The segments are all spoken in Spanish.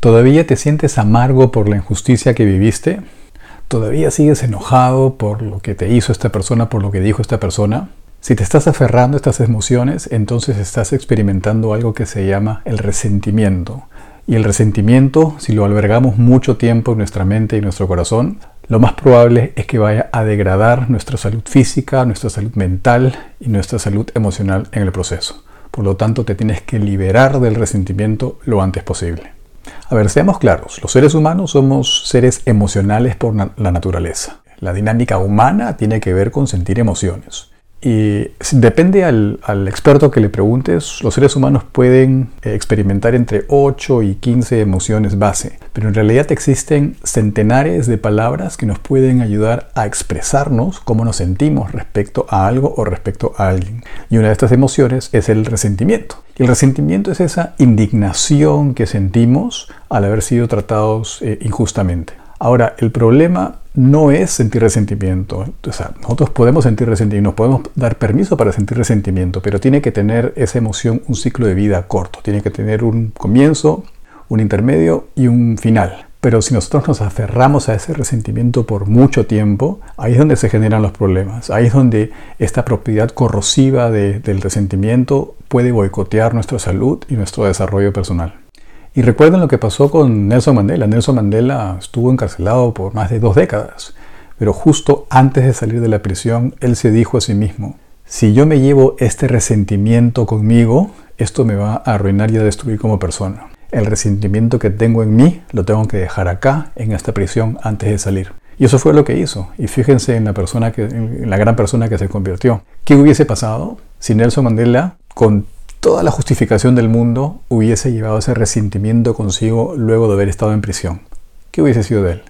¿Todavía te sientes amargo por la injusticia que viviste? ¿Todavía sigues enojado por lo que te hizo esta persona, por lo que dijo esta persona? Si te estás aferrando a estas emociones, entonces estás experimentando algo que se llama el resentimiento. Y el resentimiento, si lo albergamos mucho tiempo en nuestra mente y nuestro corazón, lo más probable es que vaya a degradar nuestra salud física, nuestra salud mental y nuestra salud emocional en el proceso. Por lo tanto, te tienes que liberar del resentimiento lo antes posible. A ver, seamos claros, los seres humanos somos seres emocionales por la naturaleza. La dinámica humana tiene que ver con sentir emociones. Y depende al, experto que le preguntes, los seres humanos pueden eh, experimentar entre 8 y 15 emociones base, pero en realidad existen centenares de palabras que nos pueden ayudar a expresarnos cómo nos sentimos respecto a algo o respecto a alguien. Y una de estas emociones es el resentimiento. El resentimiento es esa indignación que sentimos al haber sido tratados eh, injustamente. Ahora, el problema no es sentir resentimiento. O sea, nosotros podemos sentir resentimiento, nos podemos dar permiso para sentir resentimiento, pero tiene que tener esa emoción un ciclo de vida corto. Tiene que tener un comienzo, un intermedio y un final. Pero si nosotros nos aferramos a ese resentimiento por mucho tiempo, ahí es donde se generan los problemas. Ahí es donde esta propiedad corrosiva del resentimiento puede boicotear nuestra salud y nuestro desarrollo personal. Y recuerden lo que pasó con Nelson Mandela. Nelson Mandela estuvo encarcelado por más de dos décadas, pero justo antes de salir de la prisión, él se dijo a sí mismo, si yo me llevo este resentimiento conmigo, esto me va a arruinar y a destruir como persona. El resentimiento que tengo en mí lo tengo que dejar acá, en esta prisión, antes de salir. Y eso fue lo que hizo. Y fíjense en la persona que, en la gran persona que se convirtió. ¿Qué hubiese pasado si Nelson Mandela, con toda la justificación del mundo hubiese llevado ese resentimiento consigo luego de haber estado en prisión. ¿Qué hubiese sido de él?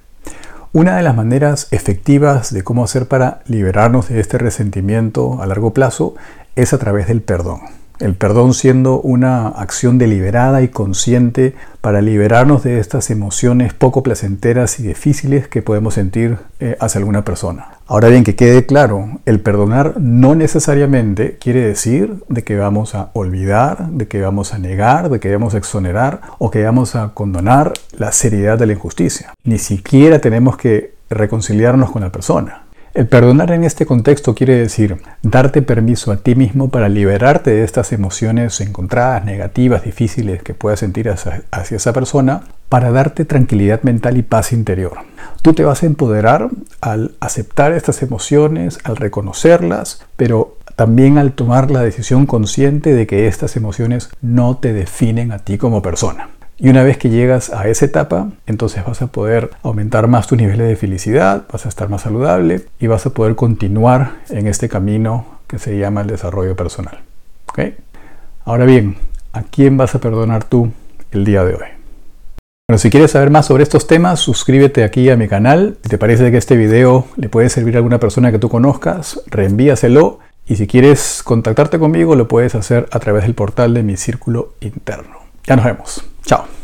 Una de las maneras efectivas de cómo hacer para liberarnos de este resentimiento a largo plazo es a través del perdón. El perdón siendo una acción deliberada y consciente para liberarnos de estas emociones poco placenteras y difíciles que podemos sentir eh, hacia alguna persona. Ahora bien, que quede claro, el perdonar no necesariamente quiere decir de que vamos a olvidar, de que vamos a negar, de que vamos a exonerar o que vamos a condonar la seriedad de la injusticia. Ni siquiera tenemos que reconciliarnos con la persona. El perdonar en este contexto quiere decir darte permiso a ti mismo para liberarte de estas emociones encontradas, negativas, difíciles que puedas sentir hacia, esa persona, para darte tranquilidad mental y paz interior. Tú te vas a empoderar al aceptar estas emociones, al reconocerlas, pero también al tomar la decisión consciente de que estas emociones no te definen a ti como persona. Y una vez que llegas a esa etapa, entonces vas a poder aumentar más tus niveles de felicidad, vas a estar más saludable y vas a poder continuar en este camino que se llama el desarrollo personal. Ahora bien, ¿a quién vas a perdonar tú el día de hoy? Bueno, si quieres saber más sobre estos temas, suscríbete aquí a mi canal. Si te parece que este video le puede servir a alguna persona que tú conozcas, reenvíaselo. Y si quieres contactarte conmigo, lo puedes hacer a través del portal de mi círculo interno. Ya nos vemos. Chao.